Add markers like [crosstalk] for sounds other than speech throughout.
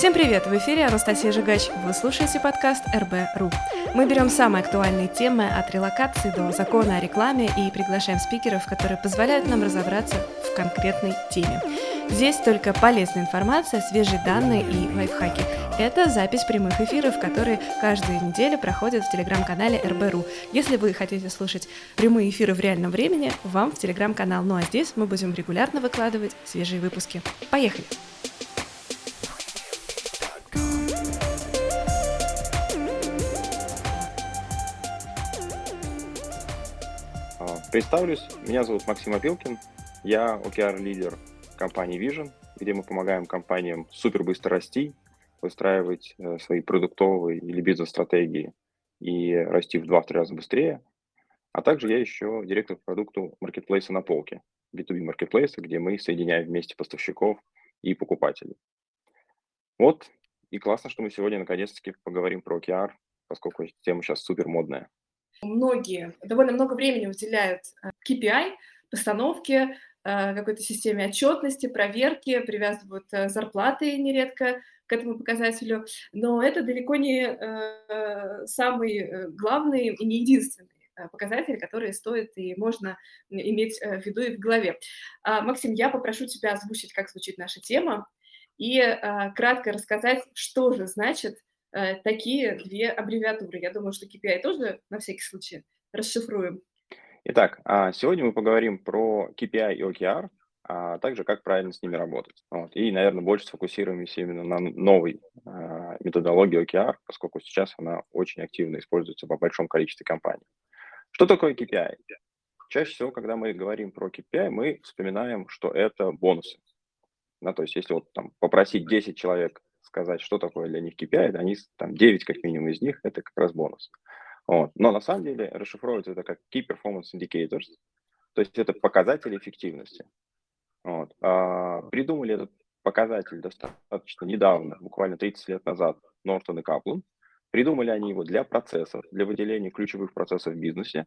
Всем привет! В эфире Анастасия Жигач. Вы слушаете подкаст РБ.ру. Мы берем самые актуальные темы от релокации до закона о рекламе и приглашаем спикеров, которые позволяют нам разобраться в конкретной теме. Здесь только полезная информация, свежие данные и лайфхаки. Это запись прямых эфиров, которые каждую неделю проходят в телеграм-канале РБРУ. Если вы хотите слушать прямые эфиры в реальном времени, вам в телеграм-канал. Ну а здесь мы будем регулярно выкладывать свежие выпуски. Поехали! Представлюсь, меня зовут Максим Опилкин, я OKR-лидер компании Vision, где мы помогаем компаниям супер быстро расти, выстраивать э, свои продуктовые или бизнес-стратегии и расти в 2-3 раза быстрее. А также я еще директор по продукту маркетплейса на полке, B2B маркетплейса, где мы соединяем вместе поставщиков и покупателей. Вот, и классно, что мы сегодня наконец-таки поговорим про OKR, поскольку тема сейчас супер модная. Многие довольно много времени уделяют э, KPI, постановке, э, какой-то системе отчетности, проверки, привязывают э, зарплаты нередко к этому показателю, но это далеко не самый главный и не единственный показатель, который стоит и можно иметь в виду и в голове. А, Максим, я попрошу тебя озвучить, как звучит наша тема, и кратко рассказать, что же значит такие две аббревиатуры. Я думаю, что KPI тоже на всякий случай расшифруем. Итак, а, сегодня мы поговорим про KPI и OKR, а также как правильно с ними работать. Вот. И, наверное, больше сфокусируемся именно на новой э, методологии OKR, поскольку сейчас она очень активно используется по большому количеству компаний. Что такое KPI? Чаще всего, когда мы говорим про KPI, мы вспоминаем, что это бонусы. Да, то есть, если вот там попросить 10 человек сказать, что такое для них KPI, они там 9 как минимум из них, это как раз бонус. Вот. Но на самом деле расшифровывается это как Key Performance Indicators, то есть это показатели эффективности. Вот. А, придумали этот показатель достаточно недавно, буквально 30 лет назад, Нортон и Каплан. Придумали они его для процессов, для выделения ключевых процессов в бизнесе.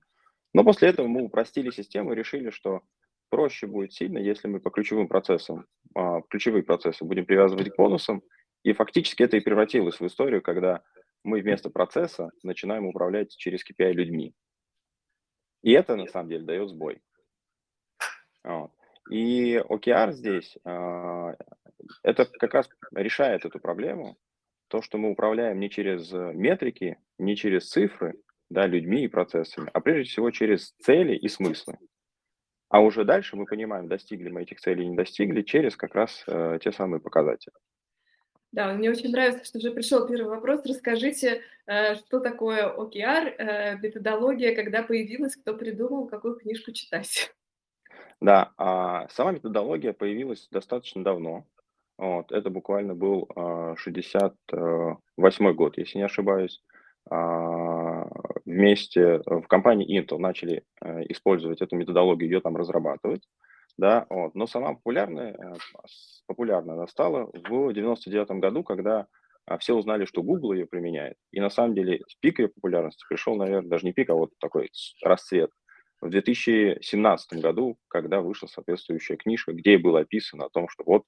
Но после этого мы упростили систему и решили, что проще будет сильно, если мы по ключевым процессам, а, ключевые процессы будем привязывать к бонусам, и фактически это и превратилось в историю, когда мы вместо процесса начинаем управлять через KPI людьми. И это на самом деле дает сбой. Вот. И OKR здесь, э, это как раз решает эту проблему, то, что мы управляем не через метрики, не через цифры, да, людьми и процессами, а прежде всего через цели и смыслы. А уже дальше мы понимаем, достигли мы этих целей или не достигли, через как раз э, те самые показатели. Да, мне очень нравится, что уже пришел первый вопрос. Расскажите, э, что такое OKR, э, методология, когда появилась, кто придумал, какую книжку читать? Да, а сама методология появилась достаточно давно. Вот, это буквально был 68 а, год, если не ошибаюсь. А, вместе в компании Intel начали э, использовать эту методологию, ее там разрабатывать да, вот. Но сама популярная, э, популярная она стала в 99 году, когда а, все узнали, что Google ее применяет. И на самом деле пик ее популярности пришел, наверное, даже не пик, а вот такой расцвет в 2017 году, когда вышла соответствующая книжка, где было описано о том, что вот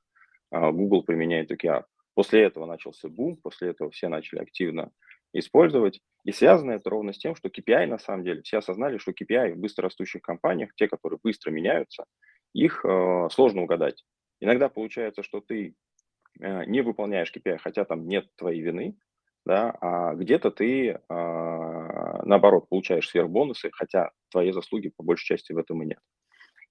а, Google применяет OKR. После этого начался бум, после этого все начали активно использовать. И связано это ровно с тем, что KPI, на самом деле, все осознали, что KPI в быстрорастущих компаниях, те, которые быстро меняются, их э, сложно угадать. Иногда получается, что ты э, не выполняешь KPI, хотя там нет твоей вины, да, а где-то ты, э, наоборот, получаешь сверхбонусы, хотя твои заслуги по большей части в этом и нет.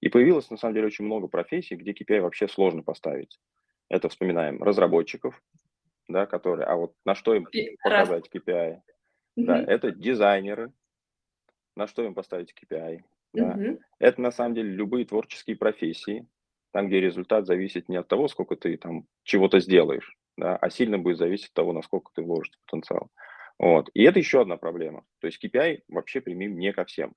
И появилось, на самом деле, очень много профессий, где KPI вообще сложно поставить. Это вспоминаем разработчиков, да, которые, а вот на что им показать KPI? Mm-hmm. Да, это дизайнеры, на что им поставить KPI? Да. Мгм. Это на самом деле любые творческие профессии, там, где результат зависит не от того, сколько ты там чего-то сделаешь, да, а сильно будет зависеть от того, насколько ты вложишь потенциал. Вот. И это еще одна проблема. То есть KPI вообще примим не ко всем.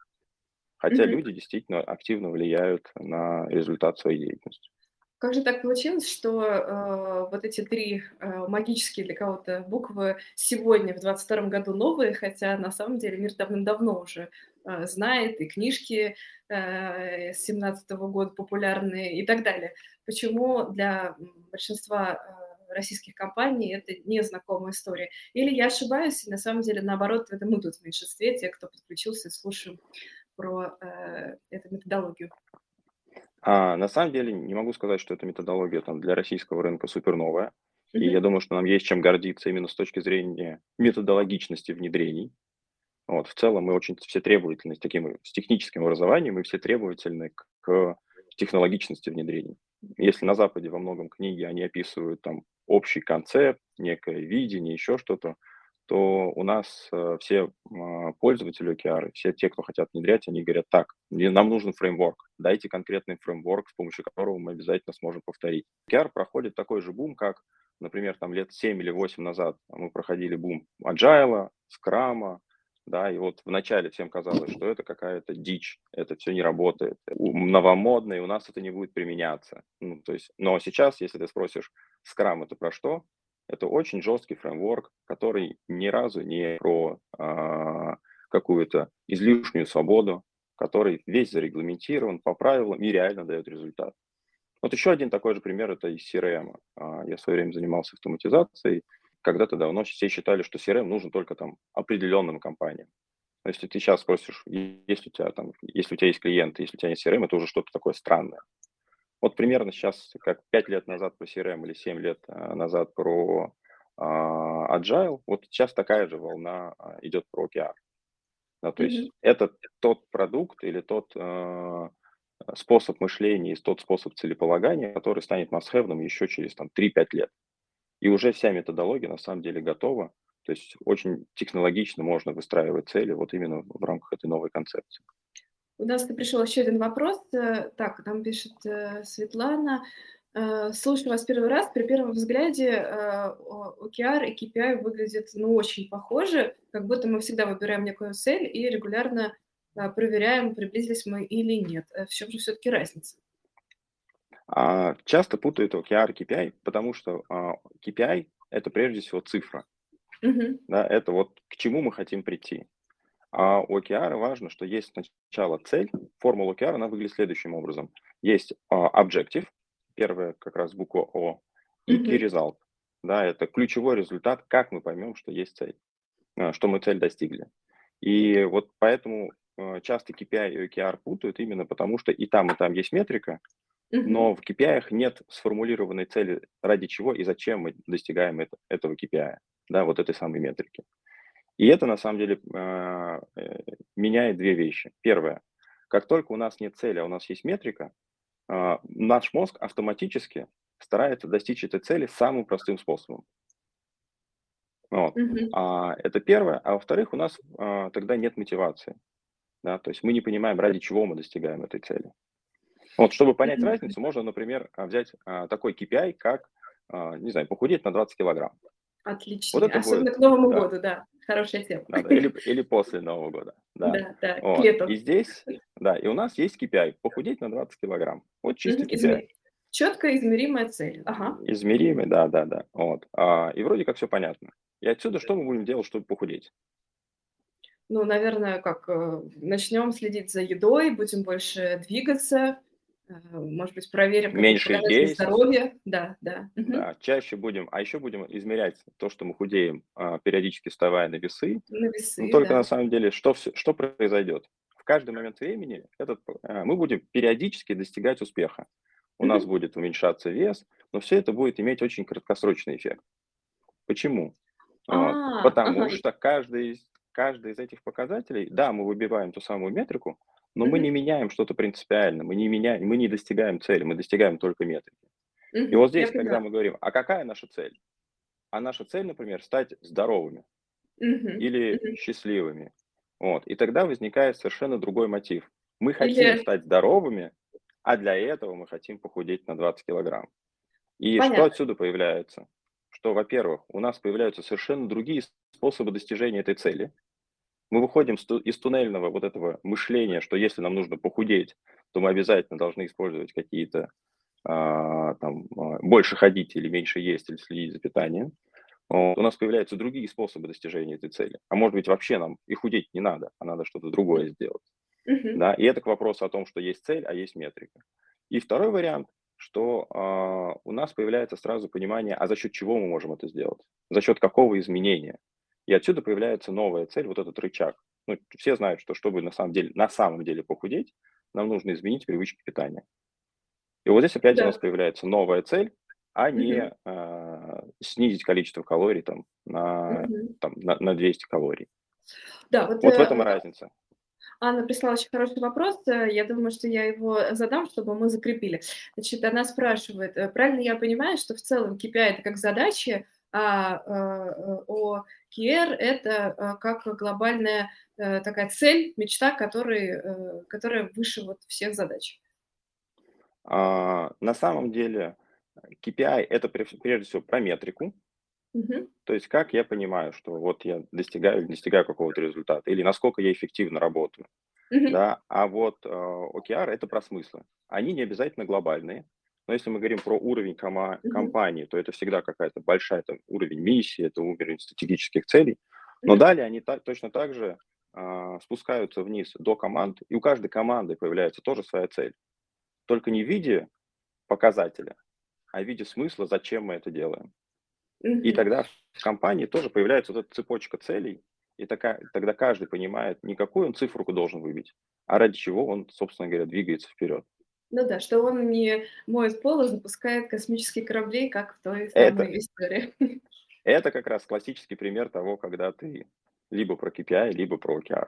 Хотя Мгм. люди действительно активно влияют на результат своей деятельности. Как же так получилось, что э, вот эти три э, магические для кого-то буквы сегодня, в 22 году, новые, хотя на самом деле мир давным-давно уже э, знает, и книжки э, с 17 года популярные и так далее. Почему для большинства российских компаний это незнакомая история. Или я ошибаюсь, и на самом деле, наоборот, это мы тут в меньшинстве, те, кто подключился, слушаем про э, эту методологию. А, на самом деле не могу сказать, что эта методология там, для российского рынка супер новая. И я думаю, что нам есть чем гордиться именно с точки зрения методологичности внедрений. Вот, в целом мы очень все требовательны с таким с техническим образованием, мы все требовательны к, к технологичности внедрений. Если на Западе во многом книги они описывают там общий концепт, некое видение, еще что-то, то у нас э, все э, пользователи OKR, все те, кто хотят внедрять, они говорят, так, нам нужен фреймворк, дайте конкретный фреймворк, с помощью которого мы обязательно сможем повторить. OKR проходит такой же бум, как, например, там лет 7 или 8 назад мы проходили бум Agile, Scrum, да, и вот вначале всем казалось, что это какая-то дичь, это все не работает, новомодно, и у нас это не будет применяться. Ну, то есть, но сейчас, если ты спросишь, Scrum это про что? Это очень жесткий фреймворк, который ни разу не про а, какую-то излишнюю свободу, который весь зарегламентирован по правилам и реально дает результат. Вот еще один такой же пример – это из CRM. А, я в свое время занимался автоматизацией, когда-то давно все считали, что CRM нужен только там определенным компаниям. Но если ты сейчас спросишь, если у тебя там, если у тебя есть клиент, если у тебя есть CRM, это уже что-то такое странное. Вот примерно сейчас, как 5 лет назад про CRM или 7 лет а, назад про uh, Agile, вот сейчас такая же волна uh, идет про OKR. Да, то mm-hmm. есть это тот продукт или тот uh, способ мышления и тот способ целеполагания, который станет must еще через там, 3-5 лет. И уже вся методология на самом деле готова. То есть очень технологично можно выстраивать цели вот именно в рамках этой новой концепции. У нас пришел еще один вопрос. Э, так, там пишет э, Светлана. Э, слушаю вас первый раз. При первом взгляде OKR и KPI выглядят ну, очень похожи, как будто мы всегда выбираем некую цель и регулярно проверяем, приблизились мы или нет. В чем же все-таки разница? А, часто путают OKR и KPI, потому что а, KPI – это прежде всего цифра. Мгм. Да, это вот к чему мы хотим прийти. А у OKR важно, что есть сначала цель. Формула OKR, она выглядит следующим образом. Есть а, objective, первая как раз буква О, и key result. Да, это ключевой результат, как мы поймем, что есть цель, что мы цель достигли. И вот поэтому часто KPI и OKR путают именно потому, что и там, и там есть метрика, но в KPI нет сформулированной цели, ради чего и зачем мы достигаем это, этого KPI, да, вот этой самой метрики. И это на самом деле а, э, меняет две вещи. Первое, как только у нас нет цели, а у нас есть метрика, э, наш мозг автоматически старается достичь этой цели самым простым способом. Вот. Mm-hmm. А, это первое. А во-вторых, у нас а, тогда нет мотивации. Да? То есть мы не понимаем, ради чего мы достигаем этой цели. Вот, чтобы понять разницу, можно, например, а, взять а, такой KPI, как, а, не знаю, похудеть на 20 килограмм. Отлично. Вот Особенно будет, к Новому да. году, да. Хорошая тема. Да. Или, или после Нового года. Да, да, да вот. И здесь, да, и у нас есть KPI, похудеть на 20 килограмм. Вот чисто KPI. Измер... Четко измеримая цель. Ага. Измеримый, да, да, да. Вот. А, и вроде как все понятно. И отсюда что мы будем делать, чтобы похудеть? Ну, наверное, как э, начнем следить за едой, будем больше двигаться, может быть, проверим меньше есть здоровье. Да, да. Да, чаще будем, а еще будем измерять то, что мы худеем, а, периодически вставая на весы. На весы, Но только да. на самом деле, что, что произойдет? В каждый момент времени этот, э, мы будем периодически достигать успеха. У нас будет уменьшаться вес, но все это будет иметь очень краткосрочный эффект. Почему? А, Потому ага. что каждый из, каждый из этих показателей, да, мы выбиваем ту самую метрику, но мы не меняем что-то принципиально, мы не меняем, мы не достигаем цели, мы достигаем только метрики. И вот здесь, когда мы говорим, а какая наша цель? А наша цель, например, стать здоровыми или счастливыми. Вот. И тогда возникает совершенно другой мотив. Мы хотим стать здоровыми, а для этого мы хотим похудеть на 20 килограмм. И Понятно. что отсюда появляется? Что, во-первых, у нас появляются совершенно другие способы достижения этой цели мы выходим из туннельного вот этого мышления, что если нам нужно похудеть, то мы обязательно должны использовать какие-то а, там а, больше ходить или меньше есть или следить за питанием. У нас появляются другие способы достижения этой цели. А может быть вообще нам и худеть не надо, а надо что-то другое сделать. Uh-huh. Да? И это к вопросу о том, что есть цель, а есть метрика. И второй вариант что э, у нас появляется сразу понимание, а за счет чего мы можем это сделать, за счет какого изменения. И отсюда появляется новая цель, вот этот рычаг. Ну, все знают, что чтобы на самом деле, на самом деле похудеть, нам нужно изменить привычки питания. И вот здесь опять да. у нас появляется новая цель, а не э, снизить количество калорий там, на, угу. там, на, на 200 калорий. Да, вот, вот в этом и разница. Анна прислала очень хороший вопрос. Э, я думаю, что я его задам, чтобы мы закрепили. Значит, она спрашивает, э, правильно я понимаю, что в целом KPI это как задачи, а э, о QR это как глобальная такая цель, мечта, который, которая выше вот всех задач? А, на самом деле KPI это прежде всего про метрику, Угу. То есть как я понимаю, что вот я достигаю достигаю какого-то результата, или насколько я эффективно работаю, угу. да, а вот э, OKR это про смыслы. Они не обязательно глобальные, но если мы говорим про уровень кома- компании, то это всегда какая-то большая там, уровень миссии, это уровень стратегических целей. Но далее они так, точно так же э, спускаются вниз до команд, и у каждой команды появляется тоже своя цель. Только не в виде показателя, а в виде смысла, зачем мы это делаем. И тогда в компании тоже появляется вот эта цепочка целей, и такая, тогда каждый понимает, не какую он цифру должен выбить, а ради чего он, собственно говоря, двигается вперед. Ну да, что он не моет пол, а запускает космические корабли, как в той самой это, истории. [laughs] Это как раз классический пример того, когда ты либо про KPI, либо про OKR.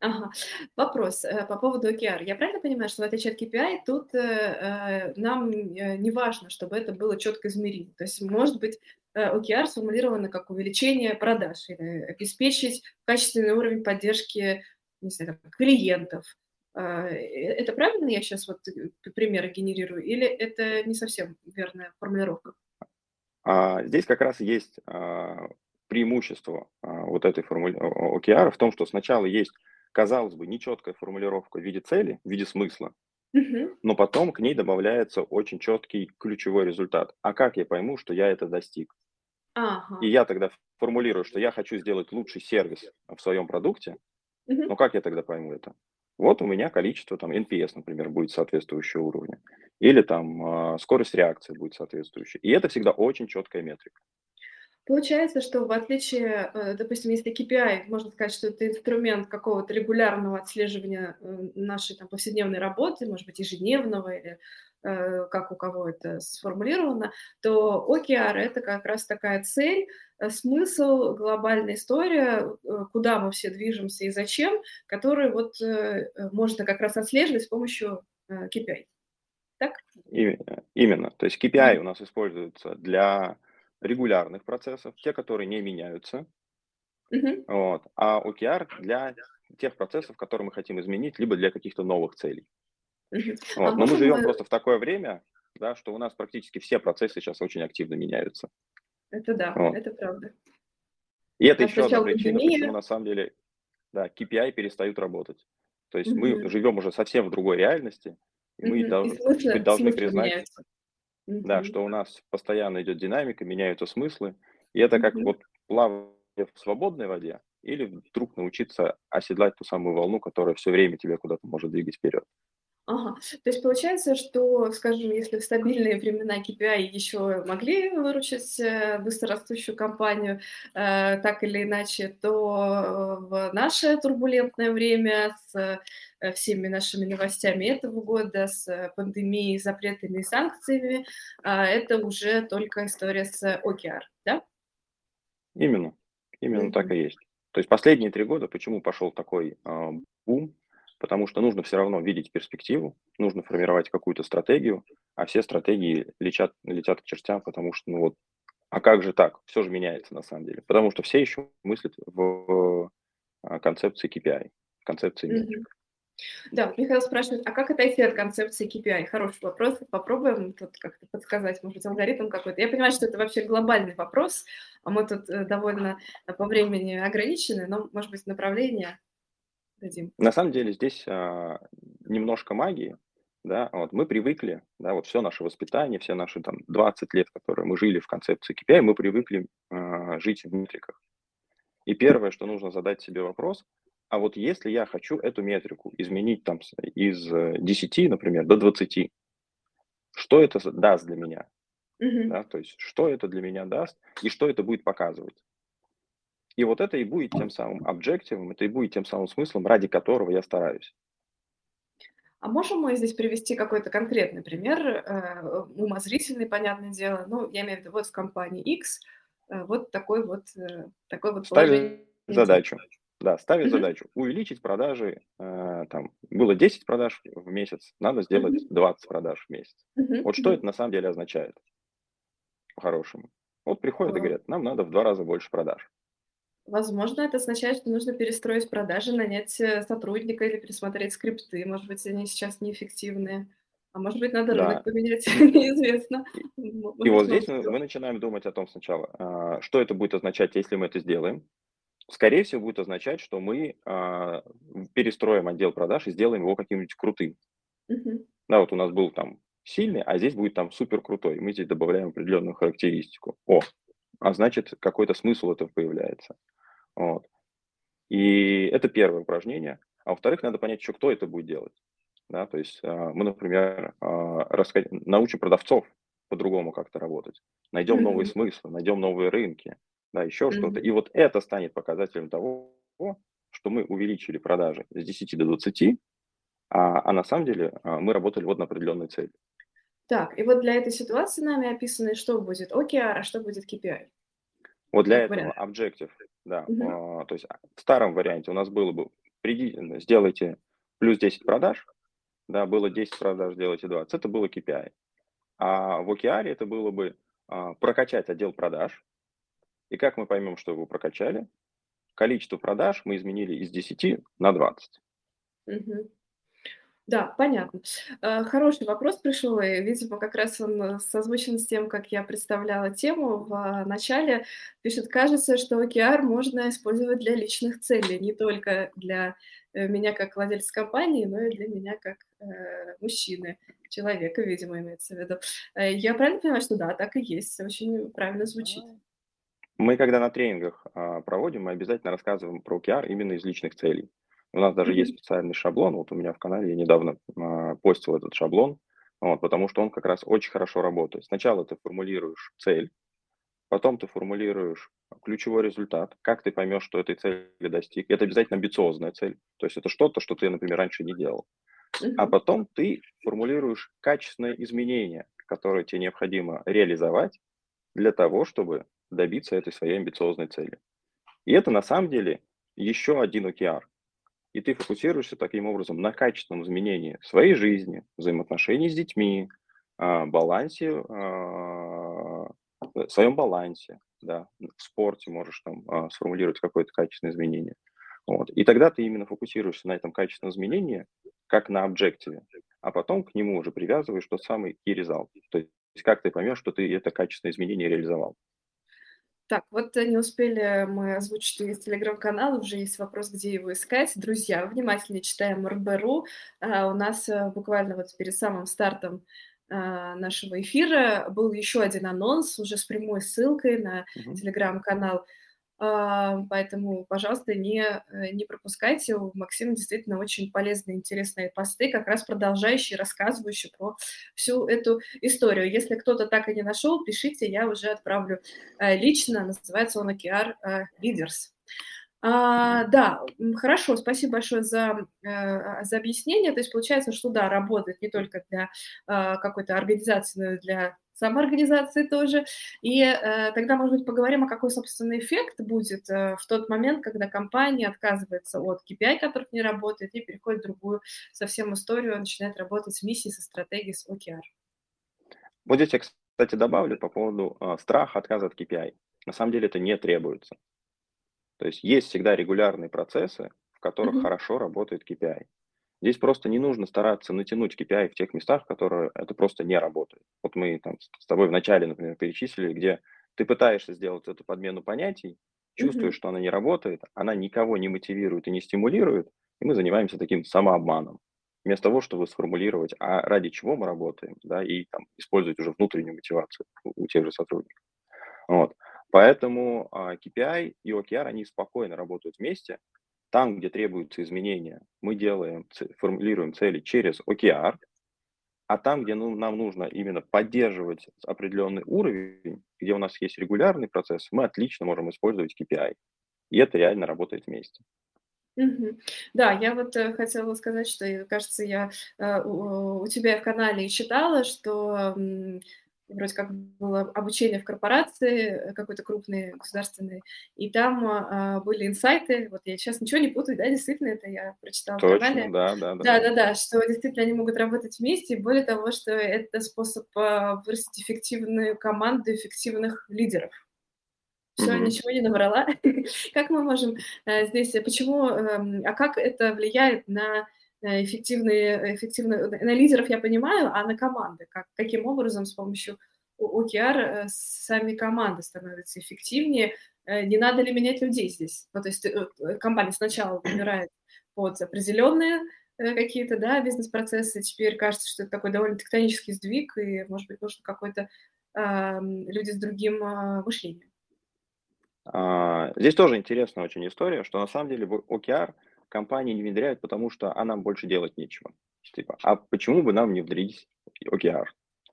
Ага. Вопрос э, по поводу OKR. Я правильно понимаю, что в отличие от KPI, тут э, э, нам э, не важно, чтобы это было четко измеримо. То есть, может быть, э, OKR сформулировано как увеличение продаж или обеспечить качественный уровень поддержки не знаю, там, клиентов. А, э, это правильно я сейчас вот э, примеры генерирую, или это не совсем верная формулировка? А, здесь как раз есть а, преимущество вот этой формули OKR в том, что сначала есть казалось бы, нечеткая формулировка в виде цели, в виде смысла, угу. но потом к ней добавляется очень четкий ключевой результат. А как я пойму, что я это достиг? Ага. И я тогда формулирую, что я хочу сделать лучший сервис в своем продукте, угу. но как я тогда пойму это? Вот у меня количество, там, NPS, например, будет соответствующего уровня. Или там э, скорость реакции будет соответствующая. И это всегда очень четкая метрика. Получается, что в отличие, э, допустим, если KPI, можно сказать, что это инструмент какого-то регулярного отслеживания э, нашей там, повседневной работы, может быть, ежедневного или как у кого это сформулировано, то OKR – это как раз такая цель, смысл, глобальная история, куда мы все движемся и зачем, который вот можно как раз отслеживать с помощью KPI. Так? Именно. То есть KPI у нас используется для регулярных процессов, те, которые не меняются. Uh-huh. Вот. А OKR для тех процессов, которые мы хотим изменить, либо для каких-то новых целей. Вот. А Но мы живем мы... просто в такое время, да, что у нас практически все процессы сейчас очень активно меняются. Это да, вот. это правда. И это а еще одна причина, пандемия... почему на самом деле да, KPI перестают работать. То есть uh-huh. мы живем уже совсем в другой реальности, и мы uh-huh. должны, и смыслы, должны признать, меняются. Да, что у нас постоянно идет динамика, меняются смыслы. И это как вот плавание в свободной воде или вдруг научиться оседлать ту самую волну, которая все время тебя куда-то может двигать вперед. Ага. То есть получается, что, скажем, если в стабильные времена KPI еще могли выручить э, быстрорастущую компанию э, так или иначе, то в наше турбулентное время с э, всеми нашими новостями этого года, с пандемией, запретами и санкциями, э, это уже только история с OKR, да? Именно, именно mm-hmm. так и есть. То есть последние три года, почему пошел такой э, бум, потому что нужно все равно видеть перспективу, нужно формировать какую-то стратегию, а все стратегии летят, летят к чертям, потому что, ну вот, а как же так? Все же меняется на самом деле. Потому что все еще мыслят в а, концепции KPI, концепции метрик. Да, Михаил спрашивает, а как отойти от концепции KPI? Хороший вопрос, попробуем тут как-то подсказать, может быть, алгоритм какой-то. Я понимаю, что это вообще глобальный вопрос, а мы тут э, довольно по времени ограничены, но, может быть, направление дадим? На самом деле здесь а, немножко магии, да, вот мы привыкли, да, вот все наше воспитание, все наши там 20 лет, которые мы жили в концепции KPI, мы привыкли а, жить в метриках. И первое, что нужно задать себе вопрос, а вот если я хочу эту метрику изменить там из 10, например, до 20, что это даст для меня, Мгм. да, то есть что это для меня даст и что это будет показывать. И вот это и будет тем самым объективом, это и будет тем самым смыслом, ради которого я стараюсь. А можем мы здесь привести какой-то конкретный пример, э, умозрительный, понятное дело. Ну, я имею в виду, вот в компании X э, вот такой вот, э, такой вот Ставит положение дел. задачу, да, ставит Мгм. задачу увеличить продажи, э, там, было 10 продаж в месяц, надо сделать Мгм. 20 продаж в месяц. Мгм. Вот что Мгм. это на самом деле означает по-хорошему? Вот приходят и Э, говорят, нам надо в два раза больше продаж. Возможно, это означает, что нужно перестроить продажи, нанять э, сотрудника или пересмотреть скрипты. Может быть, они сейчас неэффективные. А может быть, надо рынок Да. поменять, [laughs] И, неизвестно. и- Может вот здесь мы, начинаем думать о том сначала, а, что это будет означать, если мы это сделаем. Скорее всего, будет означать, что мы а, перестроим отдел продаж и сделаем его каким-нибудь крутым. Да, вот у нас был там сильный, а здесь будет там супер крутой. Мы здесь добавляем определенную характеристику. О, а значит, какой-то смысл этого появляется. Вот. И это первое упражнение. А во-вторых, надо понять еще, кто это будет делать. Да, то есть а, мы, например, а, научим продавцов по-другому как-то работать. Найдем новые Мгм. смыслы, найдем новые рынки, да, еще что-то. Мгм. И вот это станет показателем того, что мы увеличили продажи с 10 до 20, а, а на самом деле а, мы работали вот на определенной цели. Так, и вот для этой ситуации нами описано, что будет OKR, а что будет KPI. Вот для этого вариант. objective, да, Мгм. а, то есть в старом варианте у нас было бы, приди, сделайте плюс 10 продаж, да, было 10 продаж, сделайте 20, это было KPI. А в OKR это было бы а, прокачать отдел продаж, и как мы поймем, что его прокачали? Количество продаж мы изменили из 10 на 20. Мгм. Да, понятно. Э, Хороший вопрос пришел, и, видимо, как раз он э, созвучен с тем, как я представляла тему в а, начале. Пишет, кажется, что OKR можно использовать для личных целей, не только для э, меня как владельца компании, но и для меня как э, мужчины, человека, видимо, имеется в виду. Э, Я правильно понимаю, что да, так и есть, очень правильно звучит. Мы, когда на тренингах а, проводим, мы обязательно рассказываем про OKR именно из личных целей. У нас даже есть специальный шаблон, вот у меня в канале я недавно а, постил этот шаблон, вот, потому что он как раз очень хорошо работает. Сначала ты формулируешь цель, потом ты формулируешь ключевой результат, как ты поймешь, что этой цели достиг. Это обязательно амбициозная цель, то есть это что-то, что ты, например, раньше не делал. А потом ты формулируешь качественное изменение, которое тебе необходимо реализовать для того, чтобы добиться этой своей амбициозной цели. И это на самом деле еще один OKR. И ты фокусируешься таким образом на качественном изменении своей жизни, взаимоотношений с детьми, а, балансе, а, э, своем балансе, да, в спорте можешь там а, сформулировать какое-то качественное изменение. Вот. И тогда ты именно фокусируешься на этом качественном изменении, как на объективе, а потом к нему уже привязываешь тот самый key result. То есть как ты поймешь, что ты это качественное изменение реализовал. Так, вот э, не успели мы озвучить, есть телеграм-канал, уже есть вопрос, где его искать. Друзья, внимательнее читаем РБРУ. А, У нас э, буквально вот перед самым стартом а, нашего эфира был еще один анонс, уже с прямой ссылкой на телеграм-канал. А, Поэтому, пожалуйста, не, э, не пропускайте. У Максима действительно очень полезные, интересные посты, как раз продолжающие, рассказывающие про всю эту историю. Если кто-то так и не нашел, пишите, я уже отправлю э, лично. Называется он OKR э, Leaders. А, да, хорошо, спасибо большое за, э, за объяснение. То есть получается, что да, работает не только для какой-то организации, но и для самоорганизации тоже. И э, тогда, может быть, поговорим, а какой, собственно, эффект будет э, в тот момент, когда компания отказывается от KPI, которых не работает, и переходит в другую совсем историю, начинает работать с миссией, со стратегией, с OKR. Вот здесь я, кстати, добавлю по поводу а, страха отказа от KPI. На самом деле это не требуется. То есть есть всегда регулярные процессы, в которых Мгм. хорошо работает KPI. Здесь просто не нужно стараться натянуть KPI в тех местах, которые это просто не работает. Вот мы там с тобой вначале, например, перечислили, где ты пытаешься сделать эту подмену понятий, чувствуешь, Мгм. что она не работает, она никого не мотивирует и не стимулирует, и мы занимаемся таким самообманом. Вместо того, чтобы сформулировать, а ради чего мы работаем, да, и там, использовать уже внутреннюю мотивацию у, тех же сотрудников. Вот. Поэтому а, KPI и OKR, они спокойно работают вместе. Там, где требуются изменения, мы делаем, формулируем цели через OKR, А там, где ну, нам нужно именно поддерживать определенный уровень, где у нас есть регулярный процесс, мы отлично можем использовать KPI. И это реально работает вместе. Да, я вот э, хотела сказать, что, кажется, я э, у, тебя в канале читала, что вроде как было обучение в корпорации э, какой-то крупной государственной, и там а, были инсайты, вот я сейчас ничего не путаю, да, действительно, это я прочитала в канале. да, да, да. Да, да, да, что действительно они могут работать вместе, и более того, что это способ а, вырастить эффективную команду эффективных лидеров. Все, Мгм. ничего не наврала. [laughs] Как мы можем э, здесь, э, почему, эм, а как это влияет на эффективные, эффективные, на лидеров я понимаю, а на команды? Как, каким образом с помощью OKR э, сами команды становятся эффективнее? Э, Не надо ли менять людей здесь? Ну, то есть э, э, компания сначала [clears throat] выбирает под определенные э, какие-то, да, бизнес-процессы, теперь кажется, что это такой довольно тектонический сдвиг, и, может быть, нужно какой-то ам, люди с другим а, мышлением. А, Здесь тоже интересная очень история, что на самом деле OKR компании не внедряют, потому что а нам больше делать нечего. Типа, а почему бы нам не внедрить OKR?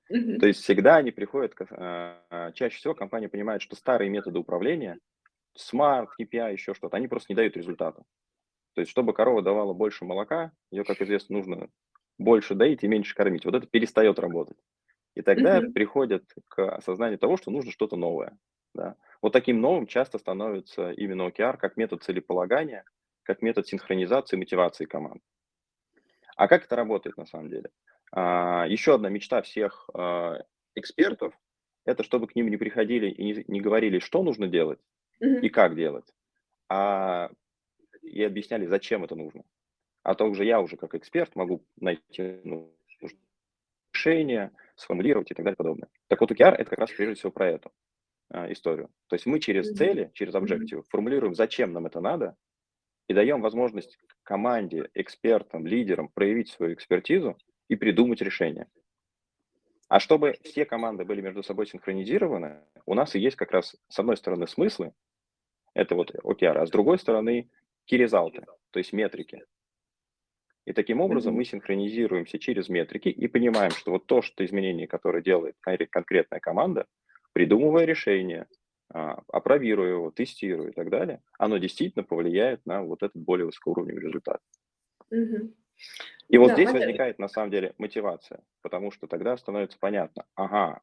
Мгм. То есть всегда они приходят, а, чаще всего компания понимает, что старые методы управления, Smart, KPI, еще что-то, они просто не дают результата. То есть чтобы корова давала больше молока, ее, как известно, нужно больше доить и меньше кормить. Вот это перестает работать. И тогда Мгм. приходят к осознанию того, что нужно что-то новое. Да. Вот таким новым часто становится именно OKR как метод целеполагания, как метод синхронизации мотивации команд. А как это работает на самом деле? А, еще одна мечта всех а, экспертов– это чтобы к ним не приходили и не, не говорили, что нужно делать и как делать, а и объясняли, зачем это нужно. А то уже я уже как эксперт могу найти ну, решение, сформулировать и так далее подобное. Так вот, OKR это как раз прежде всего про эту а, историю. То есть мы через цели, через объективы формулируем, зачем нам это надо, и даем возможность команде, экспертам, лидерам проявить свою экспертизу и придумать решение. А чтобы все команды были между собой синхронизированы, у нас и есть как раз с одной стороны смыслы, это вот OKR, а с другой стороны key-резалты, то есть метрики. И таким образом мы синхронизируемся через метрики и понимаем, что вот то, что изменение, которое делает конкре- конкретная команда, придумывая решение, а, апробируя его, тестируя и так далее, оно действительно повлияет на вот этот более высокоуровневый результат. Мгм. И вот Да, здесь понятно. возникает на самом деле мотивация, потому что тогда становится понятно, ага,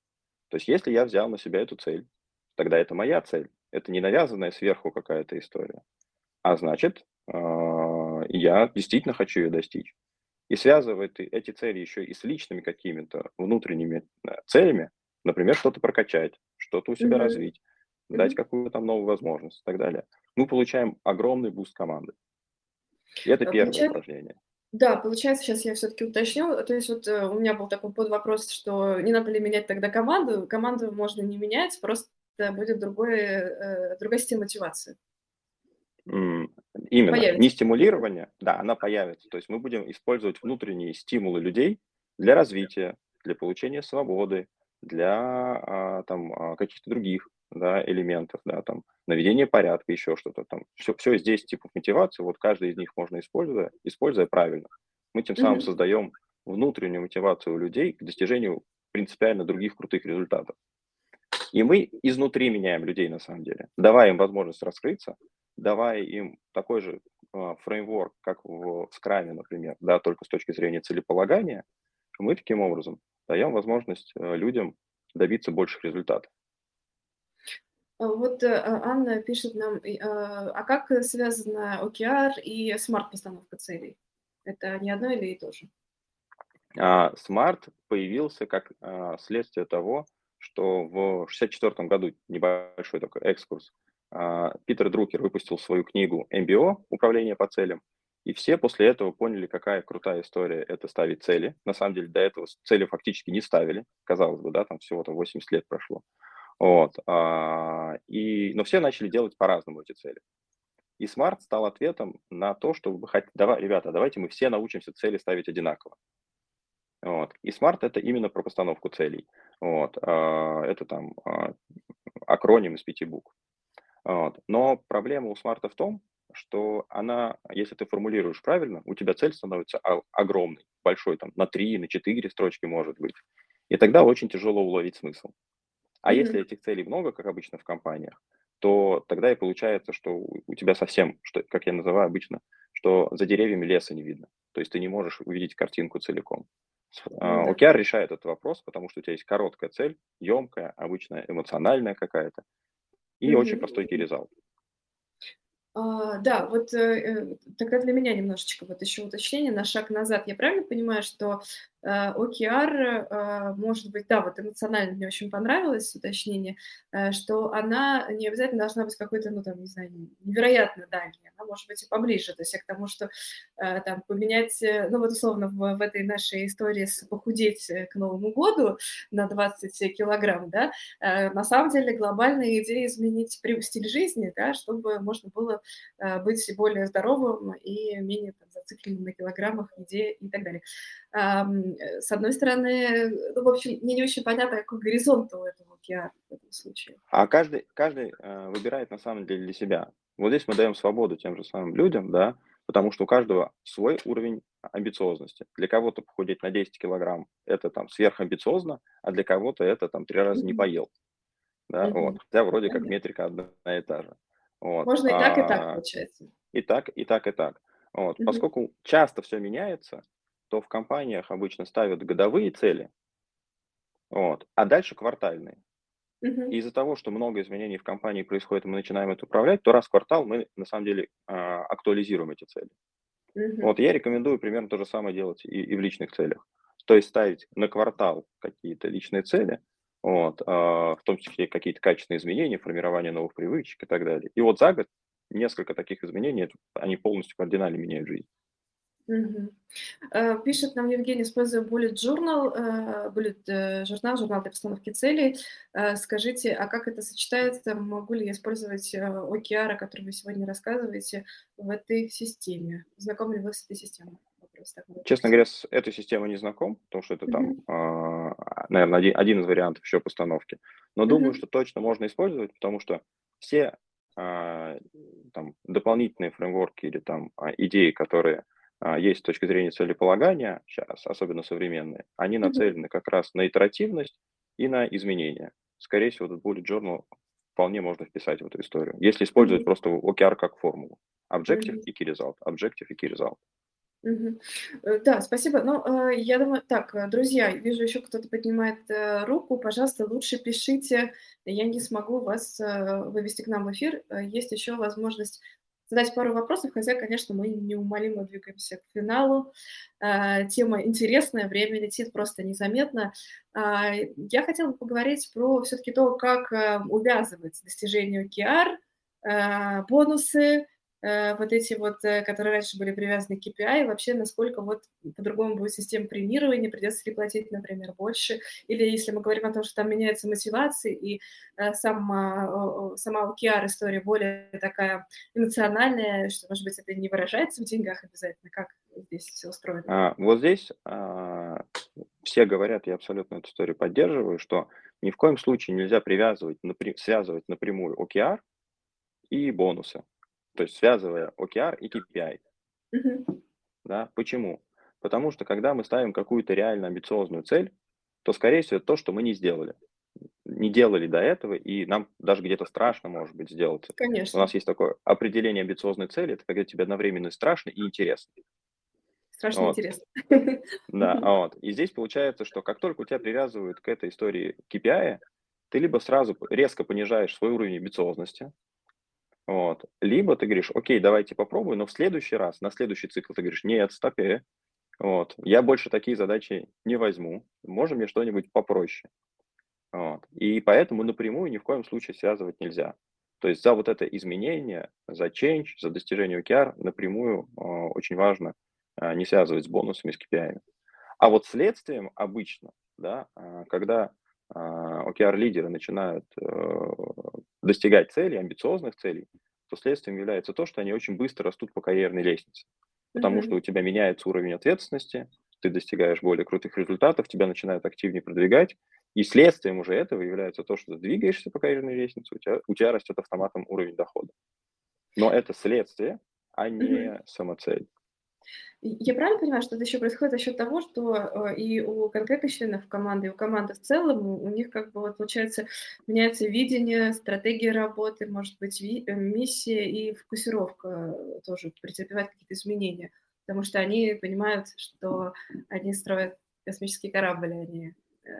то есть если я взял на себя эту цель, тогда это моя цель, это не навязанная сверху какая-то история, а значит, а, я действительно хочу ее достичь. И связывает эти цели еще и с личными какими-то внутренними э, целями, например, что-то прокачать, что-то у себя Мгм. развить, дать какую-то там новую возможность и так далее. Мы получаем огромный буст команды. И это А первое получается, упражнение. да, получается, сейчас я все-таки уточню. То есть вот э, у меня был такой подвопрос, что не надо ли менять тогда команду? Команду можно не менять, просто будет другой, э, другая система мотивации. Именно, Появится. не стимулирование, да, она появится. То есть мы будем использовать внутренние стимулы людей для развития, для получения свободы, для а, там, а, каких-то других да, элементов, да, там, наведения порядка, еще что-то там. Все, все 10 типов мотивации, вот каждый из них можно использовать, используя правильно. Мы тем самым Мгм. создаем внутреннюю мотивацию у людей к достижению принципиально других крутых результатов. И мы изнутри меняем людей на самом деле, давая им возможность раскрыться, давая им такой же а, фреймворк, как в скраме, например, да, только с точки зрения целеполагания, мы таким образом даем возможность э, людям добиться больших результатов. А Вот э, а, Анна пишет нам, а а как связано OKR и смарт-постановка целей? Это не одно или и то же? Smart появился как следствие того, что в 1964 году, небольшой такой экскурс, Питер Друкер выпустил свою книгу MBO «Управление по целям», и все после этого поняли, какая крутая история это ставить цели. На самом деле до этого цели фактически не ставили, казалось бы, да, там всего-то 80 лет прошло. Вот, а, и, но все начали делать по-разному эти цели. И Smart стал ответом на то, чтобы, хот- давай, ребята, давайте мы все научимся цели ставить одинаково. Вот. И Smart это именно про постановку целей. Вот. а, Это там а, акроним из пяти букв. Вот. Но проблема у смарта в том, что она, если ты формулируешь правильно, у тебя цель становится огромной. большой, там, на 3, на 4 строчки может быть. И тогда очень тяжело уловить смысл. А mm-hmm. если этих целей много, как обычно в компаниях, то тогда и получается, что у тебя совсем, что, как я называю обычно, что за деревьями леса не видно. То есть ты не можешь увидеть картинку целиком. Ну, да. OKR решает этот вопрос, потому что у тебя есть короткая цель, емкая, обычно эмоциональная какая-то, и mm-hmm. очень простой key а, да, вот э, э, тогда для меня немножечко вот еще уточнение на шаг назад. Я правильно понимаю, что OKR, э, может быть, да, вот эмоционально мне очень понравилось уточнение, э, что она не обязательно должна быть какой-то, ну, там, не знаю, невероятно дальней, она может быть и поближе, то есть к тому, что там поменять, ну, вот условно в, в этой нашей истории с похудеть к Новому году на 20 килограмм, да, на самом деле глобальная идея изменить стиль жизни, да, чтобы можно было быть более здоровым и менее там, зацикленным на килограммах, еде и так далее. Э, с одной стороны, ну, в общем, мне не очень понятно, какой горизонт у этого океана в этом случае. А каждый, каждый э, выбирает на самом деле для себя. Вот здесь мы даем свободу тем же самым людям, да, потому что у каждого свой уровень амбициозности. Для кого-то похудеть на 10 килограмм – это там сверхамбициозно, а для кого-то это там три раза не поел. Да, mm-hmm. вот. Хотя вроде как метрика одна и та же. Вот. Можно и так, и так, а, получается. И так, и так, и так. Вот. Mm-hmm. Поскольку часто все меняется, то в компаниях обычно ставят годовые цели, вот, а дальше квартальные. Uh-huh. И из-за того, что много изменений в компании происходит, и мы начинаем это управлять, то раз в квартал мы на самом деле а, актуализируем эти цели. Uh-huh. Вот я рекомендую примерно то же самое делать и, и в личных целях. То есть ставить на квартал какие-то личные цели, вот, а, в том числе какие-то качественные изменения, формирование новых привычек и так далее. И вот за год несколько таких изменений, они полностью кардинально меняют жизнь. Э, пишет нам Евгений, используя Bullet Journal, э, Bullet э, журнал, журнал для постановки целей. Скажите, а как это сочетается? Могу ли я использовать OKR, о котором вы сегодня рассказываете, в этой системе? Знакомы ли вы с этой системой? Вопрос такой. Честно говоря, с этой системой не знаком, потому что это там, Мгм. наверное, один, один из вариантов еще постановки. Но думаю, Мгм. что точно можно использовать, потому что все а, там, дополнительные фреймворки или там а, идеи, которые а, есть с точки зрения целеполагания, сейчас, особенно современные, они нацелены как раз на итеративность и на изменения. Скорее всего, этот bullet journal вполне можно вписать в эту историю, если использовать просто OKR как формулу. Objective и key result. Objective и key result. Угу. Да, спасибо. Ну, э, я думаю, так, э, друзья, вижу еще кто-то поднимает руку. Пожалуйста, лучше пишите. Я не смогу вас вывести к нам в эфир. Есть еще возможность задать пару вопросов, хотя, конечно, мы неумолимо двигаемся к финалу. А, тема интересная, время летит просто незаметно. А, я хотела бы поговорить про все-таки то, как э, увязывать достижение OKR, а, бонусы, вот эти вот, э, которые раньше были привязаны к KPI, вообще насколько вот по-другому будет система премирования, придется ли платить, например, больше, или если мы говорим о том, что там меняется мотивация, и э, сама, сама OKR история более такая эмоциональная, что, может быть, это не выражается в деньгах обязательно, как здесь все устроено? А, вот здесь а, все говорят, я абсолютно эту историю поддерживаю, что ни в коем случае нельзя привязывать, напря- связывать напрямую OKR и бонусы то есть связывая OKR и KPI. Mm-hmm. Да? Почему? Потому что когда мы ставим какую-то реально амбициозную цель, то, скорее всего, это то, что мы не сделали. Не делали до этого, и нам даже где-то страшно, может быть, сделать. Конечно. У нас есть такое определение амбициозной цели, это когда тебе одновременно страшно и интересно. Страшно вот. интересно. Да, вот. И здесь получается, что как только у тебя привязывают к этой истории KPI, ты либо сразу резко понижаешь свой уровень амбициозности, вот. Либо ты говоришь, окей, давайте попробуем, но в следующий раз, на следующий цикл ты говоришь, нет, стопе, вот, я больше такие задачи не возьму, можем мне что-нибудь попроще. Вот. И поэтому напрямую ни в коем случае связывать нельзя. То есть за вот это изменение, за change, за достижение OKR напрямую э, очень важно э, не связывать с бонусами, с KPI. А вот следствием обычно, да, э, когда OKR-лидеры начинают достигать целей, амбициозных целей, то следствием является то, что они очень быстро растут по карьерной лестнице. Потому mm-hmm. что у тебя меняется уровень ответственности, ты достигаешь более крутых результатов, тебя начинают активнее продвигать, и следствием уже этого является то, что ты двигаешься по карьерной лестнице, у тебя, у тебя растет автоматом уровень дохода. Но это следствие, а не mm-hmm. самоцель. Я правильно понимаю, что это еще происходит за счет того, что э, и у конкретных членов команды, и у команды в целом, у них как бы вот получается меняется видение, стратегия работы, может быть, э, миссия и фокусировка тоже претерпевают какие-то изменения, потому что они понимают, что они строят космический корабль, они э,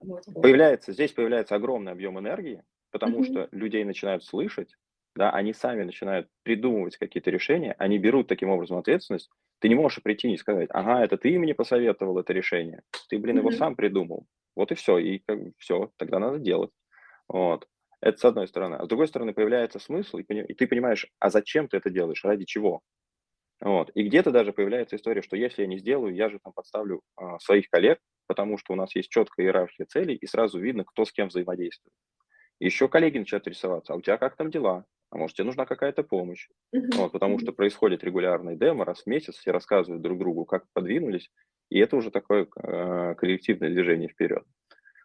вот, появляется, здесь появляется огромный объем энергии, потому mm-hmm. что людей начинают слышать, да, они сами начинают придумывать какие-то решения, они берут таким образом ответственность. Ты не можешь прийти и сказать, ага, это ты мне посоветовал это решение, ты, блин, его сам придумал. Вот и все, и как, все, тогда надо делать. Вот. Это с одной стороны. А с другой стороны появляется смысл, и, и ты понимаешь, а зачем ты это делаешь, ради чего? Вот. И где-то даже появляется история, что если я не сделаю, я же там подставлю а, своих коллег, потому что у нас есть четкая иерархия целей, и сразу видно, кто с кем взаимодействует. Еще коллеги начинают интересоваться, а у тебя как там дела? а может, тебе нужна какая-то помощь. Вот, потому что происходит регулярный демо, раз в месяц все рассказывают друг другу, как подвинулись, и это уже такое э, коллективное движение вперед.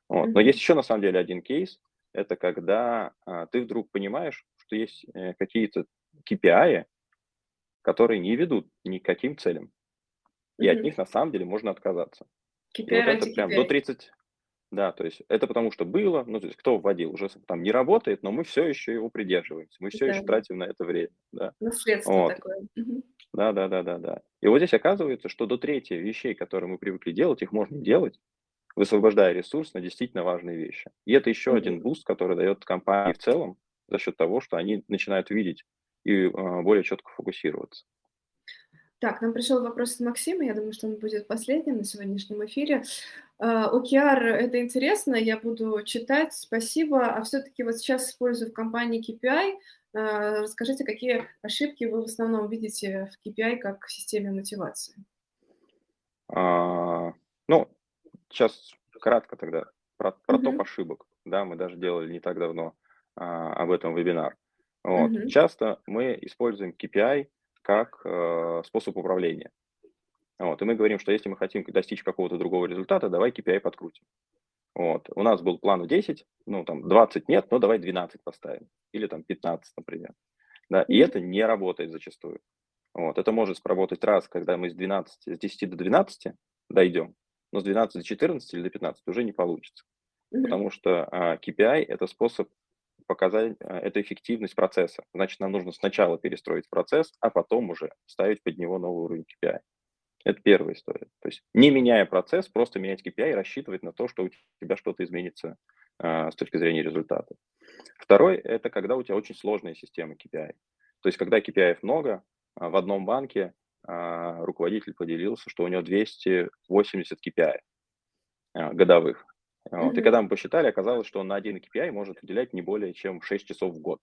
Вот. Но есть еще на самом деле один кейс, это когда э, ты вдруг понимаешь, что есть э, какие-то KPI, которые не ведут ни к каким целям, и от них на самом деле можно отказаться. KPI и вот это прям KPI. до 30, да, то есть это потому что было, ну, то есть кто вводил, уже там не работает, но мы все еще его придерживаемся, мы все да. еще тратим на это время. Да. Наследство вот. такое. Да, да, да, да, да. И вот здесь оказывается, что до трети вещей, которые мы привыкли делать, их можно делать, высвобождая ресурс на действительно важные вещи. И это еще mm-hmm. один буст, который дает компании в целом за счет того, что они начинают видеть и э, более четко фокусироваться. Так, нам пришел вопрос от Максима, я думаю, что он будет последним на сегодняшнем эфире. OKR – это интересно, я буду читать, спасибо. А все-таки вот сейчас использую в компании KPI. А, расскажите, какие ошибки вы в основном видите в KPI как в системе мотивации? А, ну, сейчас кратко тогда про, про uh-huh. топ ошибок. Да, мы даже делали не так давно а, об этом вебинар. Вот. Uh-huh. Часто мы используем KPI как э, способ управления. Вот, и мы говорим, что если мы хотим достичь какого-то другого результата, давай KPI подкрутим. Вот. У нас был план в 10, ну там 20 нет, но давай 12 поставим. Или там 15, например. Да, и это не работает зачастую. Вот. Это может сработать раз, когда мы с, 12, с 10 до 12 дойдем, но с 12 до 14 или до 15 уже не получится. Потому что а, KPI – это способ показать, а, это эффективность процесса. Значит, нам нужно сначала перестроить процесс, а потом уже ставить под него новый уровень KPI. Это первая история. То есть не меняя процесс, просто менять KPI и рассчитывать на то, что у тебя что-то изменится э, с точки зрения результата. Второй – это когда у тебя очень сложная система KPI. То есть когда KPI много, э, в одном банке руководитель поделился, что у него 280 KPI годовых. Вот. Mm-hmm. И когда мы посчитали, оказалось, что он на один KPI может уделять не более чем 6 часов в год.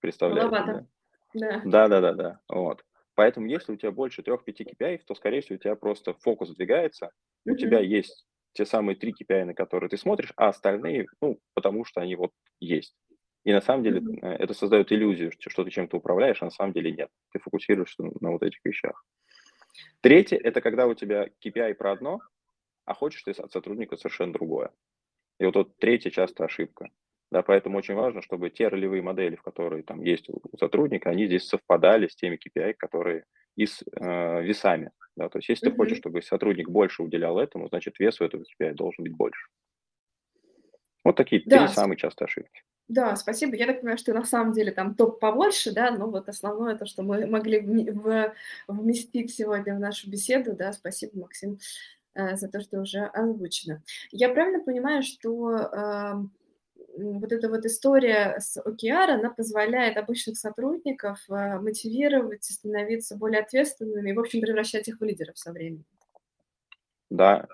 Представляете? Да? Да. да, да, да, да. Вот. Поэтому если у тебя больше 3-5 KPI, то, скорее всего, у тебя просто фокус двигается, mm-hmm. у тебя есть те самые три KPI, на которые ты смотришь, а остальные, ну, потому что они вот есть. И на самом деле mm-hmm. это создает иллюзию, что ты чем-то управляешь, а на самом деле нет. Ты фокусируешься на вот этих вещах. Третье – это когда у тебя KPI про одно, а хочешь ты от сотрудника совершенно другое. И вот, вот третья часто ошибка. Да, поэтому очень важно, чтобы те ролевые модели, в которые там есть у сотрудника, они здесь совпадали с теми KPI, которые и с э, весами. Да, то есть если mm-hmm. ты хочешь, чтобы сотрудник больше уделял этому, значит вес у этого KPI должен быть больше. Вот такие да. три самые частые ошибки. Да, спасибо. Я так понимаю, что на самом деле там топ побольше, да, но вот основное то, что мы могли в, вместить сегодня в нашу беседу, да, спасибо, Максим, за то, что уже озвучено. Я правильно понимаю, что э, вот эта вот история с OKR, она позволяет обычных сотрудников э, мотивировать, становиться более ответственными и, в общем, превращать их в лидеров со временем. Да,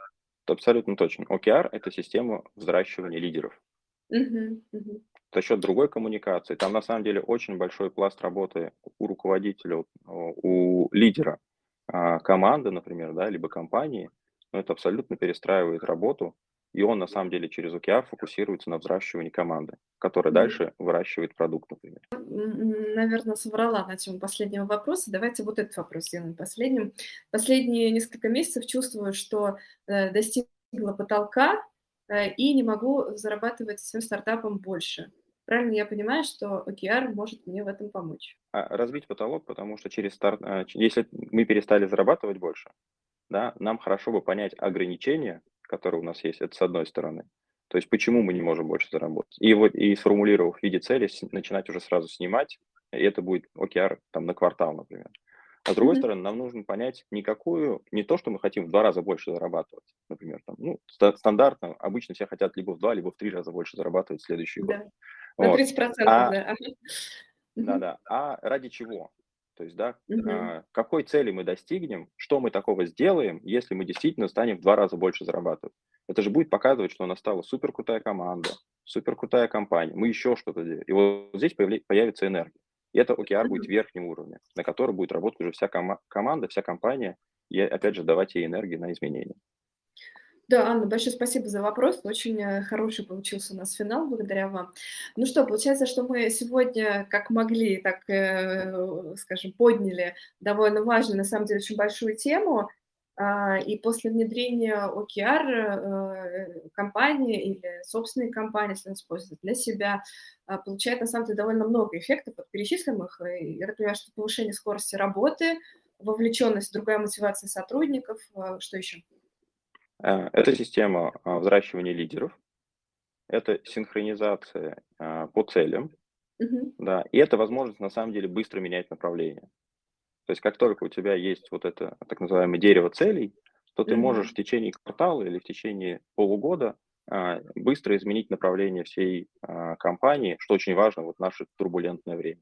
абсолютно точно. OKR – это система взращивания лидеров. Угу, угу. За счет другой коммуникации. Там, на самом деле, очень большой пласт работы у руководителя, у лидера а, команды, например, да, либо компании. Но это абсолютно перестраивает работу и он на самом деле через OKR фокусируется на взращивании команды, которая mm-hmm. дальше выращивает продукт, например. Наверное, соврала на тему последнего вопроса. Давайте вот этот вопрос сделаем последним. Последние несколько месяцев чувствую, что э, достигла потолка э, и не могу зарабатывать своим стартапом больше. Правильно я понимаю, что OKR может мне в этом помочь? А, разбить потолок, потому что через старт, а, если мы перестали зарабатывать больше, да, нам хорошо бы понять ограничения, которые у нас есть, это с одной стороны. То есть почему мы не можем больше заработать. И вот и сформулировав в виде цели, начинать уже сразу снимать, и это будет OKR там на квартал, например. А с другой mm-hmm. стороны, нам нужно понять не какую, не то, что мы хотим в два раза больше зарабатывать, например, там, ну, стандартно, обычно все хотят либо в два, либо в три раза больше зарабатывать в следующий год. Да. Вот. На 30%, а, да. Да-да. А ради чего? То есть, да, угу. а, какой цели мы достигнем, что мы такого сделаем, если мы действительно станем в два раза больше зарабатывать. Это же будет показывать, что у нас стала супер крутая команда, супер крутая компания, мы еще что-то делаем. И вот здесь появится энергия. И это OKR будет верхнем уровне, на который будет работать уже вся кома- команда, вся компания, и опять же давать ей энергию на изменения. Да, Анна, большое спасибо за вопрос. Очень э, хороший получился у нас финал, благодаря вам. Ну что, получается, что мы сегодня, как могли, так, э, скажем, подняли довольно важную, на самом деле, очень большую тему. А, и после внедрения OKR э, компании или собственной компании, если он использует для себя, а, получает на самом деле довольно много эффектов от перечисленных. Я так понимаю, что повышение скорости работы, вовлеченность, другая мотивация сотрудников, что еще? Э, это система а, взращивания лидеров, это синхронизация а, по целям, угу. да, и это возможность на самом деле быстро менять направление. То есть как только у тебя есть вот это так называемое дерево целей, то ты можешь в течение квартала или в течение полугода а, быстро изменить направление всей компании, что очень важно вот в наше турбулентное время.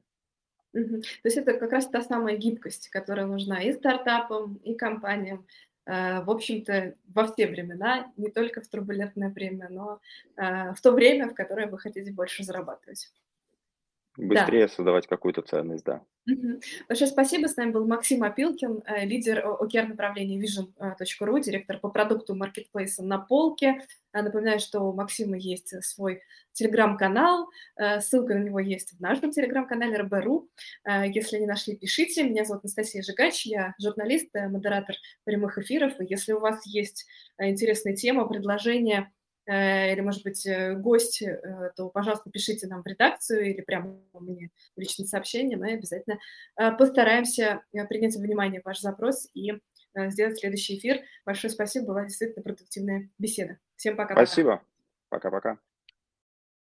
Угу. То есть это как раз та самая гибкость, которая нужна и стартапам, и компаниям, в общем-то, во все времена, не только в турбулентное время, но э, в то время, в которое вы хотите больше зарабатывать. Быстрее да. создавать какую-то ценность, да. Угу. Большое спасибо. С нами был Максим Опилкин, э, лидер OKR направления vision.ru, директор по продукту маркетплейса на полке. Напоминаю, что у Максима есть свой телеграм-канал. Ссылка на него есть в нашем телеграм-канале РБРУ. Если не нашли, пишите. Меня зовут Анастасия Жигач, я журналист, модератор прямых эфиров. И если у вас есть интересная тема, предложение, Э, или, может быть, э, гость, э, то, пожалуйста, пишите нам в редакцию или прямо мне в личное сообщение. Мы обязательно постараемся принять во внимание ваш запрос и сделать следующий эфир. Большое спасибо, была действительно продуктивная беседа. Всем пока. Спасибо. Пока-пока.